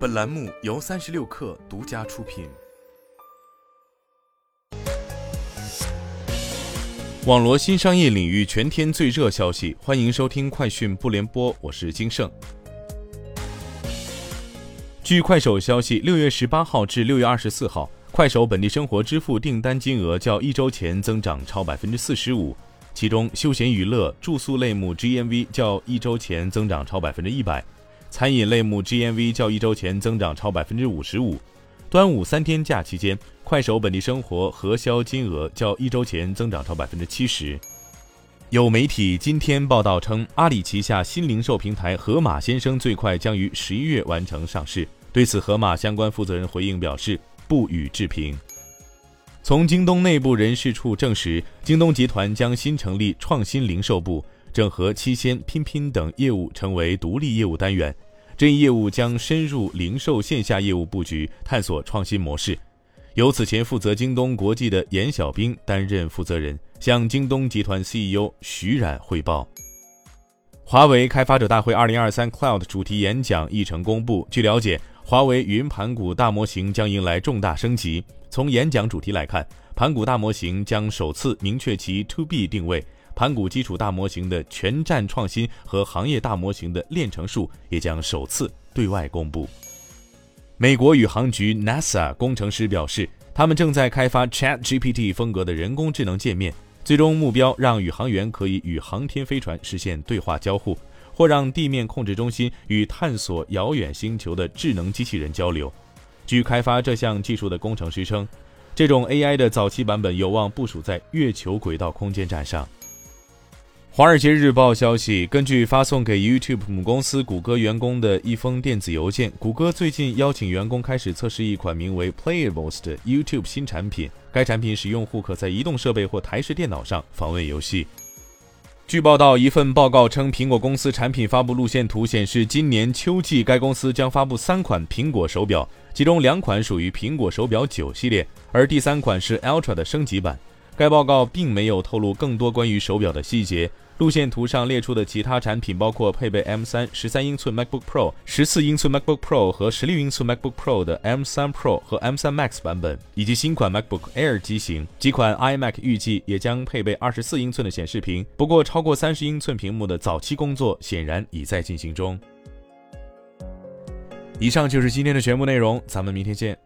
本栏目由三十六氪独家出品。网罗新商业领域全天最热消息，欢迎收听快讯不联播，我是金盛。据快手消息，六月十八号至六月二十四号，快手本地生活支付订单金额较一周前增长超百分之四十五，其中休闲娱乐、住宿类目 GMV 较一周前增长超百分之一百，餐饮类目 GMV 较一周前增长超百分之五十五。端午三天假期间，快手本地生活核销金额较一周前增长超百分之七十。有媒体今天报道称，阿里旗下新零售平台盒马鲜生最快将于十一月完成上市。对此，盒马相关负责人回应表示不予置评。从京东内部人事处证实，京东集团将新成立创新零售部，整合七鲜、拼拼等业务成为独立业务单元。这一业务将深入零售线下业务布局，探索创新模式。由此前负责京东国际的严小兵担任负责人，向京东集团 CEO 徐冉汇报。华为开发者大会2023 Cloud 主题演讲议程公布。据了解。华为云盘古大模型将迎来重大升级。从演讲主题来看，盘古大模型将首次明确其 To B 定位，盘古基础大模型的全站创新和行业大模型的链成数也将首次对外公布。美国宇航局 NASA 工程师表示，他们正在开发 Chat GPT 风格的人工智能界面，最终目标让宇航员可以与航天飞船实现对话交互。或让地面控制中心与探索遥远星球的智能机器人交流。据开发这项技术的工程师称，这种 AI 的早期版本有望部署在月球轨道空间站上。华尔街日报消息，根据发送给 YouTube 母公司谷歌员工的一封电子邮件，谷歌最近邀请员工开始测试一款名为 Playables 的 YouTube 新产品。该产品使用户可在移动设备或台式电脑上访问游戏。据报道，一份报告称，苹果公司产品发布路线图显示，今年秋季该公司将发布三款苹果手表，其中两款属于苹果手表九系列，而第三款是 Ultra 的升级版。该报告并没有透露更多关于手表的细节。路线图上列出的其他产品包括配备 M3 十三英寸 MacBook Pro、十四英寸 MacBook Pro 和十六英寸 MacBook Pro 的 M3 Pro 和 M3 Max 版本，以及新款 MacBook Air 机型。几款 iMac 预计也将配备二十四英寸的显示屏。不过，超过三十英寸屏幕的早期工作显然已在进行中。以上就是今天的全部内容，咱们明天见。